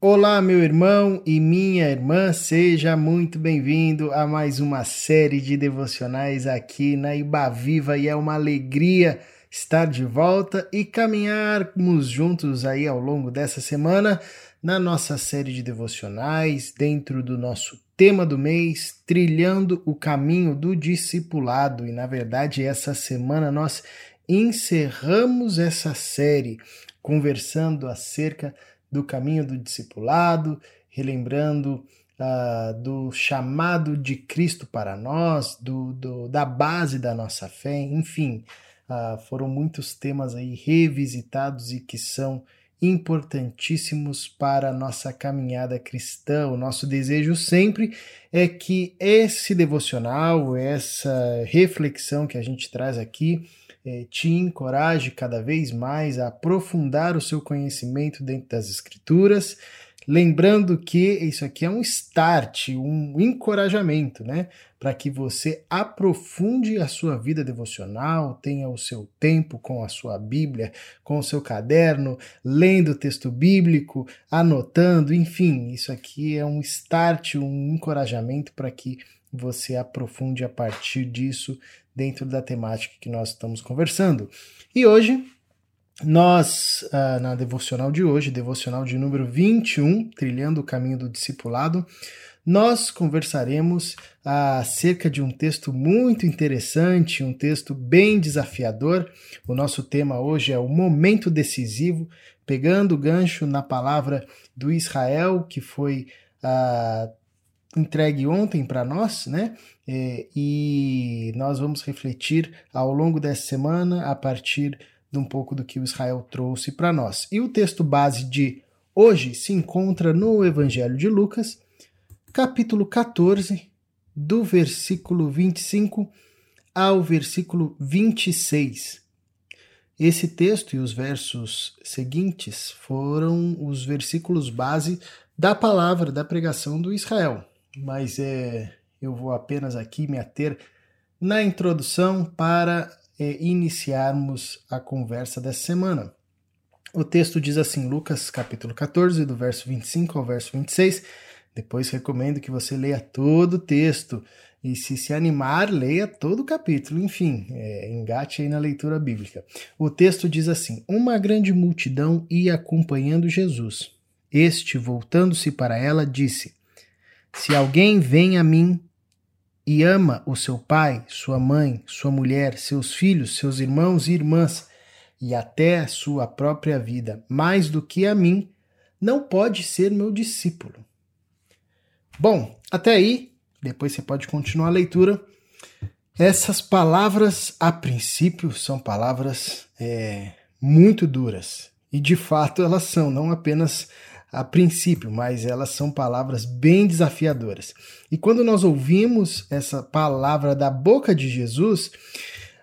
Olá, meu irmão e minha irmã, seja muito bem-vindo a mais uma série de devocionais aqui na Ibaviva e é uma alegria estar de volta e caminharmos juntos aí ao longo dessa semana na nossa série de devocionais, dentro do nosso tema do mês, trilhando o caminho do discipulado. E na verdade, essa semana nós encerramos essa série conversando acerca do caminho do discipulado, relembrando uh, do chamado de Cristo para nós, do, do, da base da nossa fé, enfim, uh, foram muitos temas aí revisitados e que são importantíssimos para a nossa caminhada cristã. O nosso desejo sempre é que esse devocional, essa reflexão que a gente traz aqui, é, te encoraje cada vez mais a aprofundar o seu conhecimento dentro das Escrituras. Lembrando que isso aqui é um start, um encorajamento, né? Para que você aprofunde a sua vida devocional, tenha o seu tempo com a sua Bíblia, com o seu caderno, lendo o texto bíblico, anotando, enfim, isso aqui é um start, um encorajamento para que você aprofunde a partir disso dentro da temática que nós estamos conversando. E hoje, nós, uh, na devocional de hoje, devocional de número 21, Trilhando o Caminho do Discipulado, nós conversaremos acerca de um texto muito interessante, um texto bem desafiador. O nosso tema hoje é o momento decisivo, pegando o gancho na palavra do Israel que foi uh, entregue ontem para nós, né? É, e nós vamos refletir ao longo dessa semana a partir de um pouco do que o Israel trouxe para nós. E o texto base de hoje se encontra no Evangelho de Lucas, capítulo 14, do versículo 25 ao versículo 26. Esse texto e os versos seguintes foram os versículos base da palavra da pregação do Israel mas é, eu vou apenas aqui me ater na introdução para é, iniciarmos a conversa dessa semana. O texto diz assim, Lucas capítulo 14, do verso 25 ao verso 26. Depois recomendo que você leia todo o texto e, se se animar, leia todo o capítulo. Enfim, é, engate aí na leitura bíblica. O texto diz assim: Uma grande multidão ia acompanhando Jesus. Este, voltando-se para ela, disse: se alguém vem a mim e ama o seu pai, sua mãe, sua mulher, seus filhos, seus irmãos e irmãs, e até a sua própria vida, mais do que a mim, não pode ser meu discípulo. Bom, até aí, depois você pode continuar a leitura. Essas palavras, a princípio, são palavras é, muito duras. E de fato elas são, não apenas a princípio, mas elas são palavras bem desafiadoras. E quando nós ouvimos essa palavra da boca de Jesus,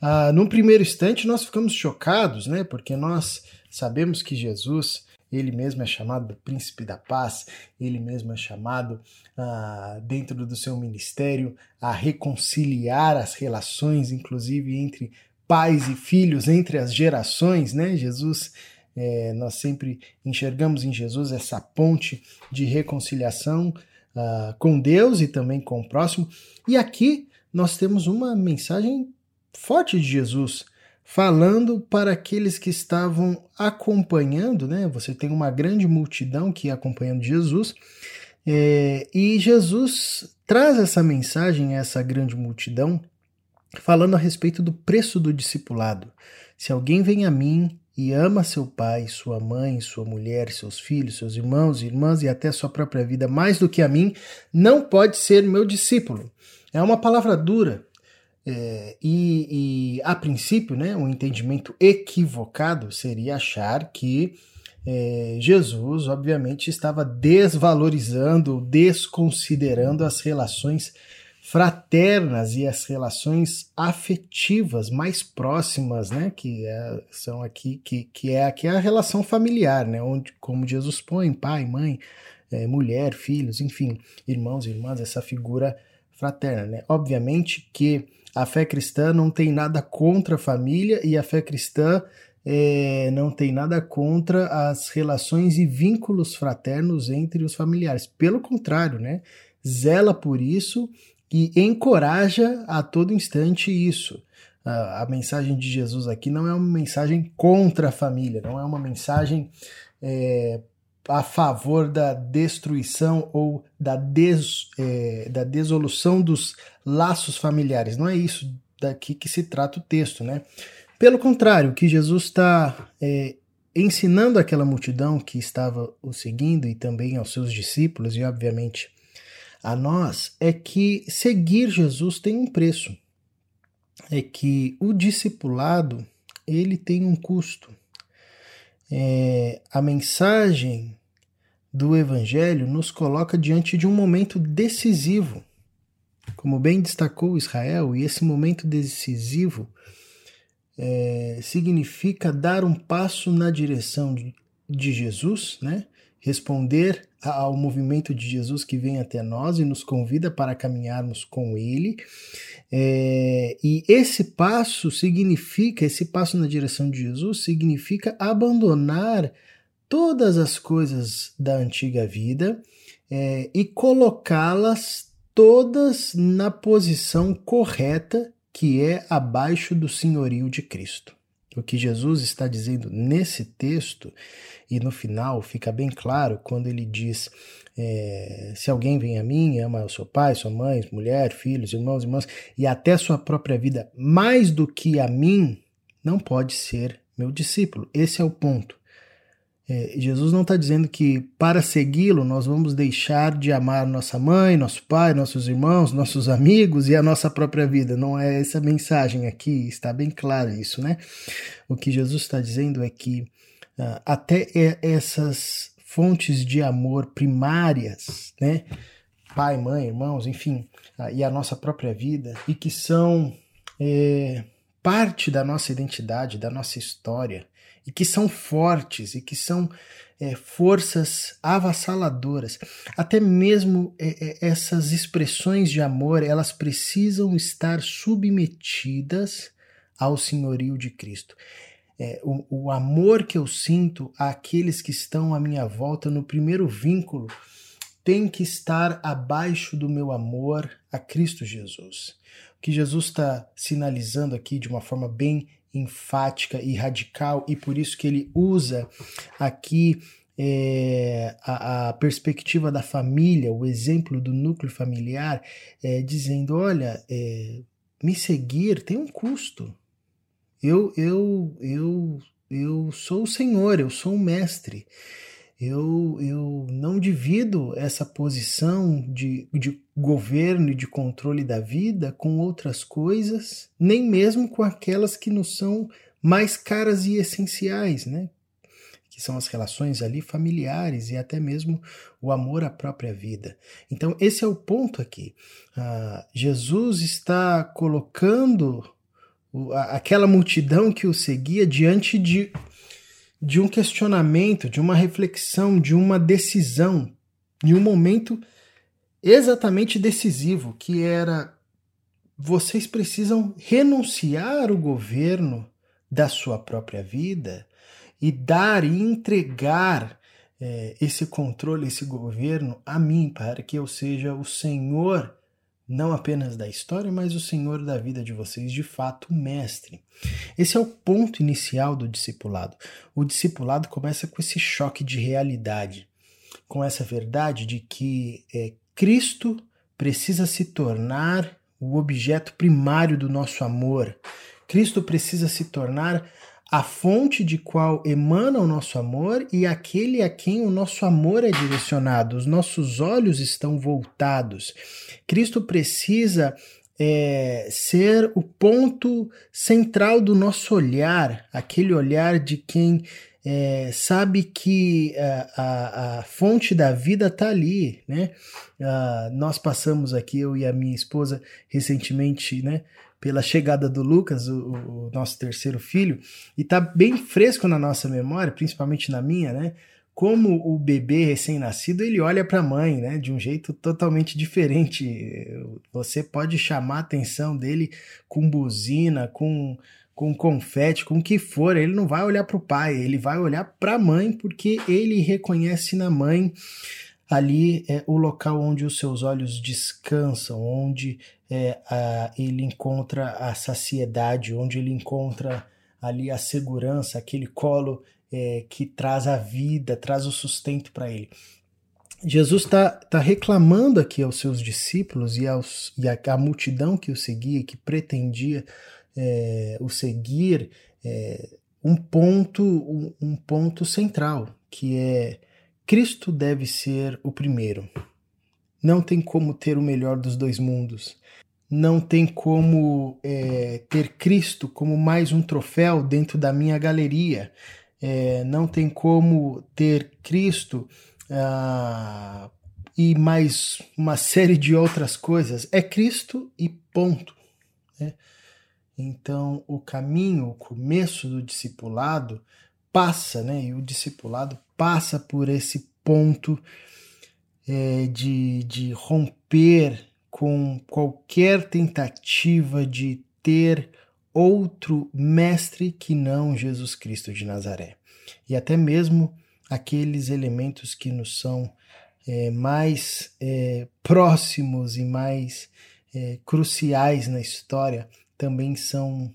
uh, num primeiro instante nós ficamos chocados, né? Porque nós sabemos que Jesus, ele mesmo é chamado príncipe da paz, ele mesmo é chamado uh, dentro do seu ministério a reconciliar as relações, inclusive entre pais e filhos, entre as gerações, né? Jesus é, nós sempre enxergamos em Jesus essa ponte de reconciliação uh, com Deus e também com o próximo. E aqui nós temos uma mensagem forte de Jesus falando para aqueles que estavam acompanhando, né? Você tem uma grande multidão que acompanhando Jesus. É, e Jesus traz essa mensagem a essa grande multidão, falando a respeito do preço do discipulado. Se alguém vem a mim e ama seu pai, sua mãe, sua mulher, seus filhos, seus irmãos irmãs e até sua própria vida mais do que a mim, não pode ser meu discípulo. É uma palavra dura. É, e, e, a princípio, né, um entendimento equivocado seria achar que é, Jesus, obviamente, estava desvalorizando, desconsiderando as relações fraternas e as relações afetivas mais próximas, né, que é, são aqui que, que é aqui a relação familiar, né, onde como Jesus põe pai, mãe, é, mulher, filhos, enfim, irmãos e irmãs, essa figura fraterna, né? Obviamente que a fé cristã não tem nada contra a família e a fé cristã é, não tem nada contra as relações e vínculos fraternos entre os familiares. Pelo contrário, né? Zela por isso e encoraja a todo instante isso. A, mensagem de Jesus aqui não é uma mensagem contra a família, não é uma mensagem é, a favor da destruição ou da, des, é, da dissolução dos laços familiares. Não é isso daqui que se trata o texto, né? Pelo contrário, o que Jesus está é, ensinando aquela multidão que estava o seguindo e também aos seus discípulos e, obviamente, a nós, é que seguir Jesus tem um preço. É que o discipulado ele tem um custo. É, a mensagem do Evangelho nos coloca diante de um momento decisivo. Como bem destacou Israel, e esse momento decisivo é, significa dar um passo na direção de, de Jesus, né? Responder ao movimento de Jesus que vem até nós e nos convida para caminharmos com Ele. É, e esse passo significa, esse passo na direção de Jesus significa abandonar todas as coisas da antiga vida é, e colocá-las todas na posição correta que é abaixo do senhorio de Cristo. O que Jesus está dizendo nesse texto, e no final fica bem claro quando ele diz: é, se alguém vem a mim, ama o seu pai, sua mãe, mulher, filhos, irmãos, irmãs, e até sua própria vida mais do que a mim, não pode ser meu discípulo. Esse é o ponto. É, Jesus não está dizendo que para segui-lo nós vamos deixar de amar nossa mãe, nosso pai, nossos irmãos, nossos amigos e a nossa própria vida. Não é essa mensagem aqui, está bem claro isso, né? O que Jesus está dizendo é que uh, até essas fontes de amor primárias, né? Pai, mãe, irmãos, enfim, uh, e a nossa própria vida, e que são é, parte da nossa identidade, da nossa história, e que são fortes e que são é, forças avassaladoras. Até mesmo é, é, essas expressões de amor, elas precisam estar submetidas ao senhorio de Cristo. É, o, o amor que eu sinto àqueles que estão à minha volta no primeiro vínculo tem que estar abaixo do meu amor a Cristo Jesus. O que Jesus está sinalizando aqui de uma forma bem enfática e radical, e por isso que ele usa aqui é, a, a, perspectiva da família, o exemplo do núcleo familiar, é, dizendo: olha, é, me seguir tem um custo. Eu, eu, eu, eu sou o Senhor, eu sou o Mestre eu, eu não divido essa posição de, de governo e de controle da vida com outras coisas, nem mesmo com aquelas que nos são mais caras e essenciais, né? Que são as relações ali familiares e até mesmo o amor à própria vida. Então, esse é o ponto aqui. Ah, Jesus está colocando aquela multidão que o seguia diante de de um questionamento, de uma reflexão, de uma decisão, em um momento exatamente decisivo, que era vocês precisam renunciar o governo da sua própria vida e dar e entregar é, esse controle, esse governo a mim, para que eu seja o Senhor não apenas da história, mas o Senhor da vida de vocês, de fato, mestre. Esse é o ponto inicial do discipulado. O discipulado começa com esse choque de realidade, com essa verdade de que é, Cristo precisa se tornar o objeto primário do nosso amor. Cristo precisa se tornar a fonte de qual emana o nosso amor e aquele a quem o nosso amor é direcionado. Os nossos olhos estão voltados. Cristo precisa é, ser o ponto central do nosso olhar, aquele olhar de quem é, sabe que a, a, a, fonte da vida está ali, né? Uh, nós passamos aqui, eu e a minha esposa, recentemente, né? Pela chegada do Lucas, o, o nosso terceiro filho, e tá bem fresco na nossa memória, principalmente na minha, né? Como o bebê recém-nascido ele olha para a mãe, né? De um jeito totalmente diferente. Você pode chamar a atenção dele com buzina, com com confete, com o que for, ele não vai olhar para o pai, ele vai olhar para a mãe, porque ele reconhece na mãe ali é o local onde os seus olhos descansam, onde é, a, ele encontra a saciedade, onde ele encontra ali a segurança, aquele colo é, que traz a vida, traz o sustento para ele. Jesus está tá reclamando aqui aos seus discípulos e, aos, e a, a multidão que o seguia, que pretendia é, o seguir, é, um ponto um, um ponto central, que é Cristo deve ser o primeiro. Não tem como ter o melhor dos dois mundos. Não tem como é, ter Cristo como mais um troféu dentro da minha galeria. É, não tem como ter Cristo ah, e mais uma série de outras coisas. É Cristo e ponto. Né? Então, o caminho, o começo do discipulado passa, né? E o discipulado passa por esse ponto é, de, de romper com qualquer tentativa de ter outro mestre que não Jesus Cristo de Nazaré. E até mesmo aqueles elementos que nos são é, mais é, próximos e mais é, cruciais na história também são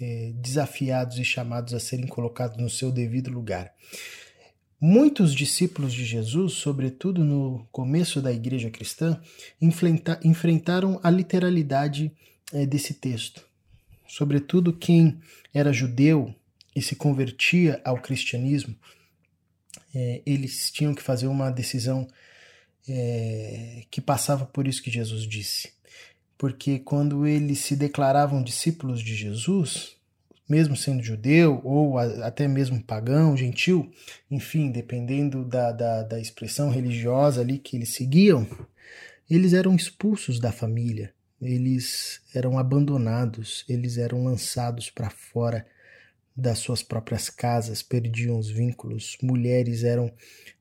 é, desafiados e chamados a serem colocados no seu devido lugar. Muitos discípulos de Jesus, sobretudo no começo da igreja cristã, enfrentaram a literalidade é, desse texto. Sobretudo quem era judeu e se convertia ao cristianismo, é, eles tinham que fazer uma decisão é, que passava por isso que Jesus disse. Porque quando eles se declaravam discípulos de Jesus, mesmo sendo judeu ou até mesmo pagão, gentil, enfim, dependendo da, da, da expressão religiosa ali que eles seguiam, eles eram expulsos da família, eles eram abandonados, eles eram lançados para fora das suas próprias casas, perdiam os vínculos, mulheres eram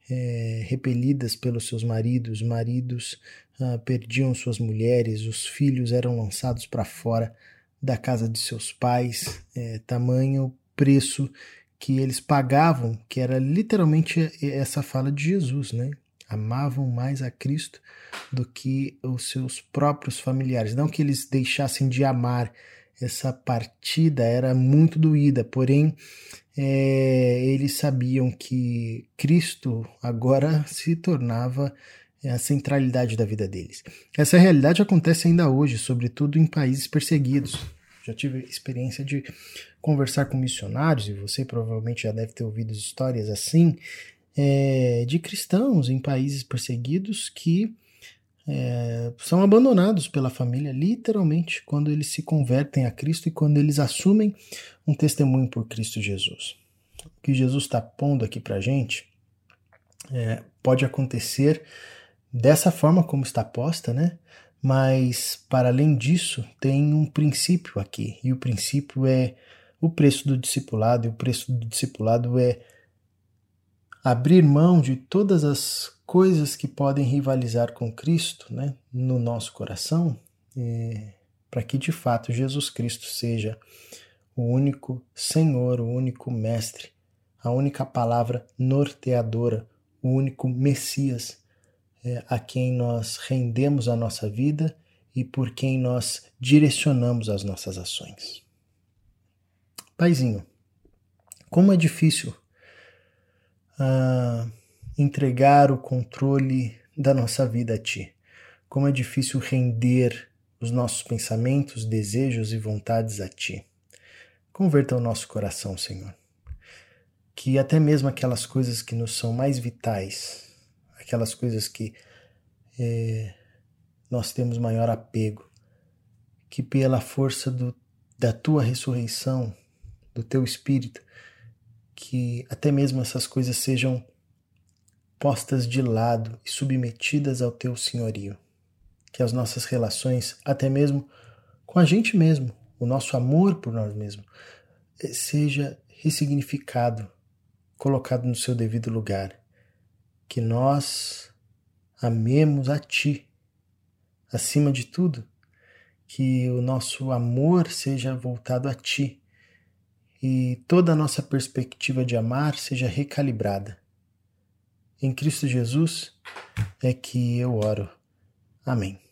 é, repelidas pelos seus maridos, maridos ah, perdiam suas mulheres, os filhos eram lançados para fora da casa de seus pais, é, tamanho preço que eles pagavam, que era literalmente essa fala de Jesus, né? Amavam mais a Cristo do que os seus próprios familiares. Não que eles deixassem de amar, essa partida era muito doída, porém é, eles sabiam que Cristo agora se tornava é a centralidade da vida deles. Essa realidade acontece ainda hoje, sobretudo em países perseguidos. Já tive experiência de conversar com missionários, e você provavelmente já deve ter ouvido histórias assim, é, de cristãos em países perseguidos que é, são abandonados pela família, literalmente, quando eles se convertem a Cristo e quando eles assumem um testemunho por Cristo Jesus. O que Jesus está pondo aqui para gente é, pode acontecer dessa forma como está posta, né? Mas, para além disso, tem um princípio aqui, e o princípio é o preço do discipulado, e o preço do discipulado é abrir mão de todas as coisas que podem rivalizar com Cristo né, no nosso coração, é, para que de fato Jesus Cristo seja o único Senhor, o único Mestre, a única palavra norteadora, o único Messias é, a quem nós rendemos a nossa vida e por quem nós direcionamos as nossas ações. Paizinho, como é difícil ah, entregar o controle da nossa vida a Ti. Como é difícil render os nossos pensamentos, desejos e vontades a Ti. Converta o nosso coração, Senhor. Que até mesmo aquelas coisas que nos são mais vitais, aquelas coisas que é, nós temos maior apego, que pela força do, da tua ressurreição, do teu espírito, que até mesmo essas coisas sejam postas de lado e submetidas ao teu senhorio. Que as nossas relações, até mesmo com a gente mesmo, o nosso amor por nós mesmos, seja ressignificado, colocado no seu devido lugar que nós amemos a Ti, acima de tudo, que o nosso amor seja voltado a Ti, e toda a nossa perspectiva de amar seja recalibrada. Em Cristo Jesus é que eu oro. Amém.